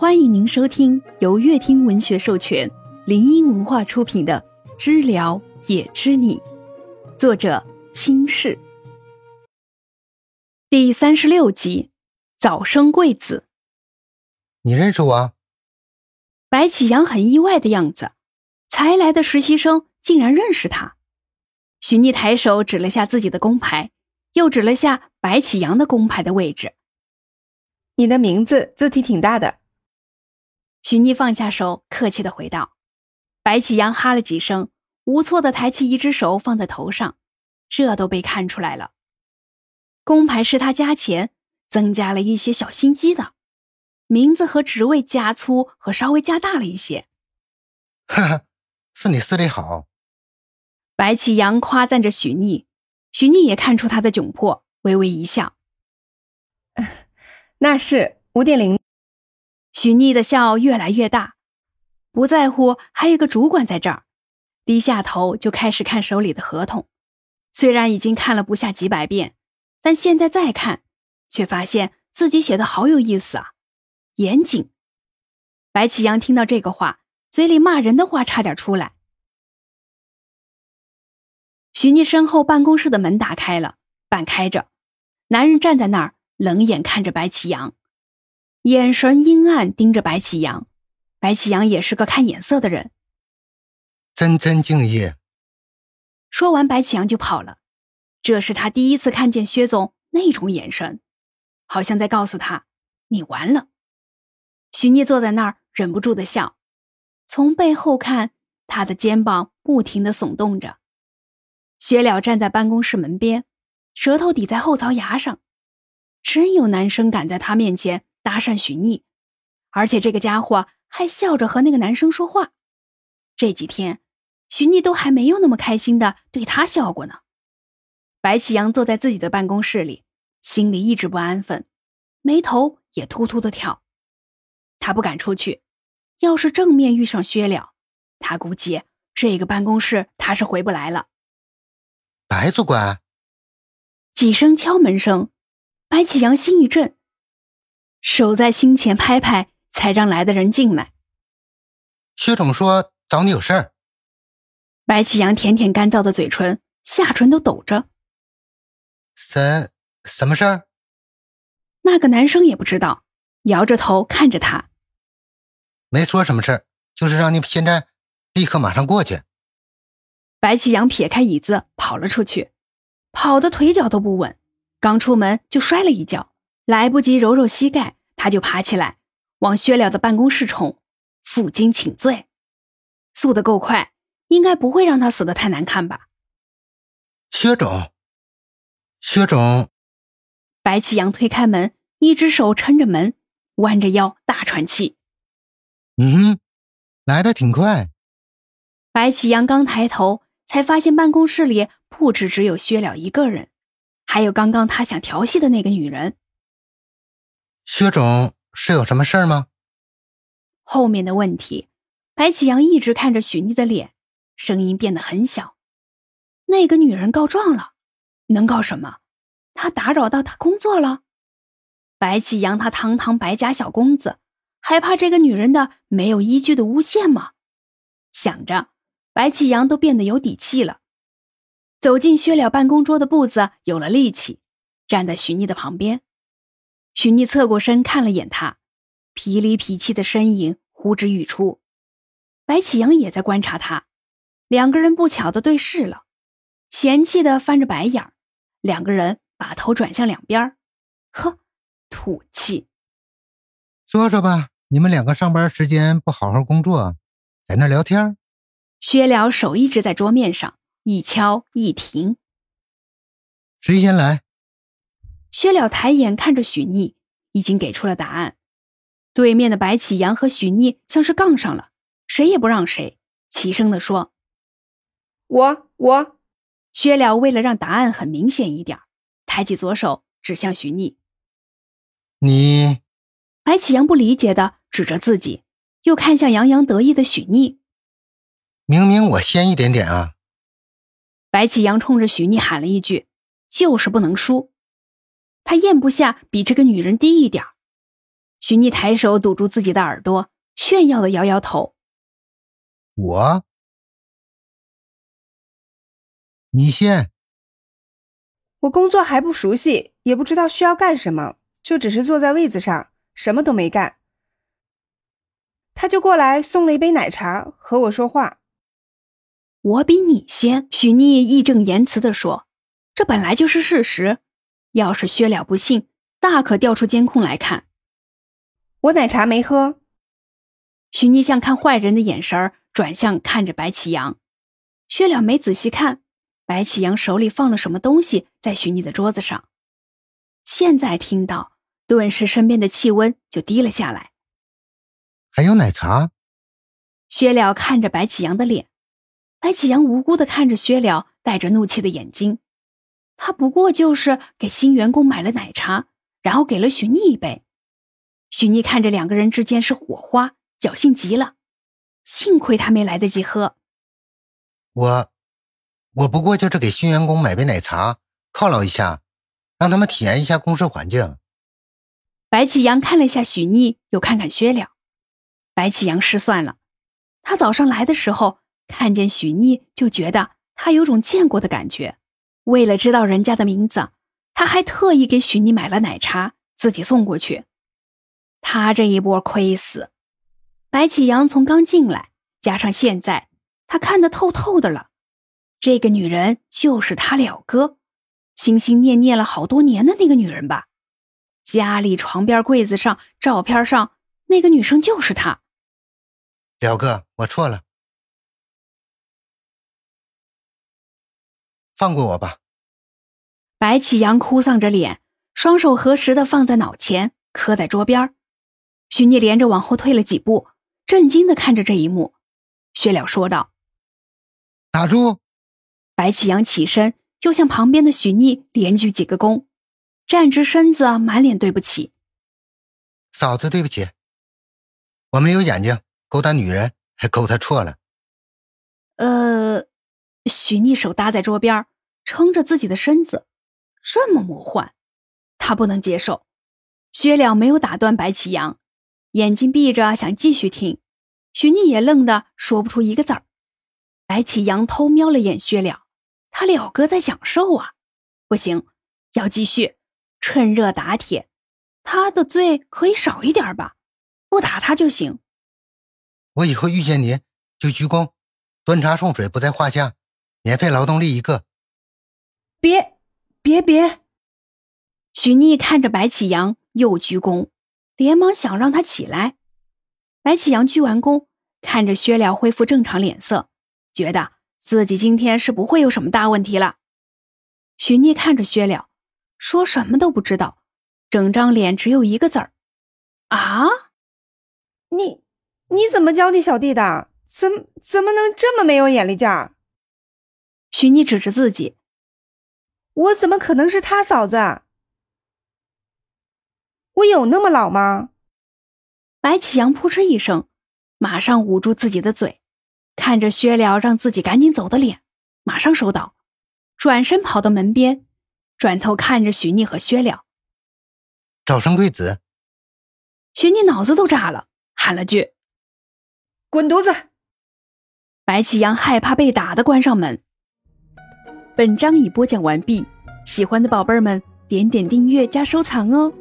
欢迎您收听由乐听文学授权、林音文化出品的《知了也知你》，作者清世。第三十六集：早生贵子。你认识我？白启阳很意外的样子，才来的实习生竟然认识他。许逆抬手指了下自己的工牌，又指了下白启阳的工牌的位置。你的名字字体挺大的。许妮放下手，客气的回道：“白启阳哈了几声，无措的抬起一只手放在头上，这都被看出来了。工牌是他加钱，增加了一些小心机的，名字和职位加粗和稍微加大了一些。哈哈，是你视力好。”白启阳夸赞着许逆，许逆也看出他的窘迫，微微一笑：“ 那是五点零。”许逆的笑越来越大，不在乎还有个主管在这儿，低下头就开始看手里的合同。虽然已经看了不下几百遍，但现在再看，却发现自己写的好有意思啊，严谨。白启阳听到这个话，嘴里骂人的话差点出来。许逆身后办公室的门打开了，半开着，男人站在那儿，冷眼看着白启阳。眼神阴暗，盯着白启阳。白启阳也是个看眼色的人，真真敬业。说完，白启阳就跑了。这是他第一次看见薛总那种眼神，好像在告诉他：“你完了。”许聂坐在那儿，忍不住的笑。从背后看，他的肩膀不停的耸动着。薛了站在办公室门边，舌头抵在后槽牙上。真有男生敢在他面前。搭讪许逆，而且这个家伙还笑着和那个男生说话。这几天，许逆都还没有那么开心的对他笑过呢。白启阳坐在自己的办公室里，心里一直不安分，眉头也突突的跳。他不敢出去，要是正面遇上薛了，他估计这个办公室他是回不来了。白主管，几声敲门声，白启阳心一震。手在心前拍拍，才让来的人进来。薛总说找你有事儿。白启阳舔舔干燥的嘴唇，下唇都抖着。什什么事儿？那个男生也不知道，摇着头看着他。没说什么事儿，就是让你现在立刻马上过去。白启阳撇开椅子跑了出去，跑的腿脚都不稳，刚出门就摔了一跤。来不及揉揉膝盖，他就爬起来，往薛了的办公室冲，负荆请罪，速得够快，应该不会让他死的太难看吧？薛总，薛总，白启阳推开门，一只手撑着门，弯着腰大喘气。嗯，来的挺快。白启阳刚抬头，才发现办公室里不止只有薛了一个人，还有刚刚他想调戏的那个女人。薛总是有什么事儿吗？后面的问题，白启阳一直看着许妮的脸，声音变得很小。那个女人告状了，能告什么？她打扰到他工作了。白启阳他堂堂白家小公子，还怕这个女人的没有依据的诬陷吗？想着，白启阳都变得有底气了。走进薛了办公桌的步子有了力气，站在许妮的旁边。许逆侧过身看了眼他，痞里痞气的身影呼之欲出。白启阳也在观察他，两个人不巧的对视了，嫌弃的翻着白眼儿。两个人把头转向两边呵，土气。说说吧，你们两个上班时间不好好工作，在那聊天。薛了手一直在桌面上一敲一停。谁先来？薛了抬眼看着许逆，已经给出了答案。对面的白启阳和许逆像是杠上了，谁也不让谁，齐声的说：“我我。”薛了为了让答案很明显一点，抬起左手指向许逆：“你。”白启阳不理解的指着自己，又看向洋洋得意的许逆：“明明我先一点点啊！”白启阳冲着许逆喊了一句：“就是不能输。”他咽不下比这个女人低一点许妮抬手堵住自己的耳朵，炫耀的摇摇头。我，你先。我工作还不熟悉，也不知道需要干什么，就只是坐在位子上，什么都没干。他就过来送了一杯奶茶，和我说话。我比你先。许妮义正言辞的说：“这本来就是事实。要是薛了不信，大可调出监控来看。”我奶茶没喝。徐妮像看坏人的眼神儿转向看着白启阳。薛了没仔细看。白启阳手里放了什么东西在徐妮的桌子上，现在听到，顿时身边的气温就低了下来。还有奶茶。薛了看着白启阳的脸，白启阳无辜的看着薛了带着怒气的眼睛，他不过就是给新员工买了奶茶，然后给了许妮一杯。许妮看着两个人之间是火花，侥幸极了，幸亏他没来得及喝。我。我不过就是给新员工买杯奶茶，犒劳一下，让他们体验一下公司环境。白启阳看了一下许妮，又看看薛了。白启阳失算了，他早上来的时候看见许妮，就觉得他有种见过的感觉。为了知道人家的名字，他还特意给许妮买了奶茶，自己送过去。他这一波亏死。白启阳从刚进来，加上现在，他看得透透的了。这个女人就是他了哥，心心念念了好多年的那个女人吧？家里床边柜子上照片上那个女生就是她。表哥，我错了，放过我吧。白启阳哭丧着脸，双手合十的放在脑前，磕在桌边。许聂连着往后退了几步，震惊的看着这一幕。薛了说道：“打住！”白启阳起身，就向旁边的许逆连鞠几个躬，站直身子，满脸对不起。嫂子，对不起，我没有眼睛，勾搭女人还勾搭错了。呃，许逆手搭在桌边，撑着自己的身子，这么魔幻，他不能接受。薛了没有打断白起阳，眼睛闭着想继续听，许逆也愣得说不出一个字儿。白起阳偷瞄了眼薛了。他了哥在享受啊，不行，要继续，趁热打铁。他的罪可以少一点吧，不打他就行。我以后遇见你就鞠躬，端茶送水不在话下，免费劳动力一个。别别别！许逆看着白启阳又鞠躬，连忙想让他起来。白启阳鞠完躬，看着薛了恢复正常脸色，觉得。自己今天是不会有什么大问题了。许逆看着薛了，说什么都不知道，整张脸只有一个字儿：啊！你你怎么教你小弟的？怎怎么能这么没有眼力劲儿？许妮指着自己：“我怎么可能是他嫂子？我有那么老吗？”白启阳扑哧一声，马上捂住自己的嘴。看着薛了让自己赶紧走的脸，马上收到，转身跑到门边，转头看着许妮和薛了，早生贵子。许妮脑子都炸了，喊了句：“滚犊子！”白启阳害怕被打的关上门。本章已播讲完毕，喜欢的宝贝儿们点点订阅加收藏哦。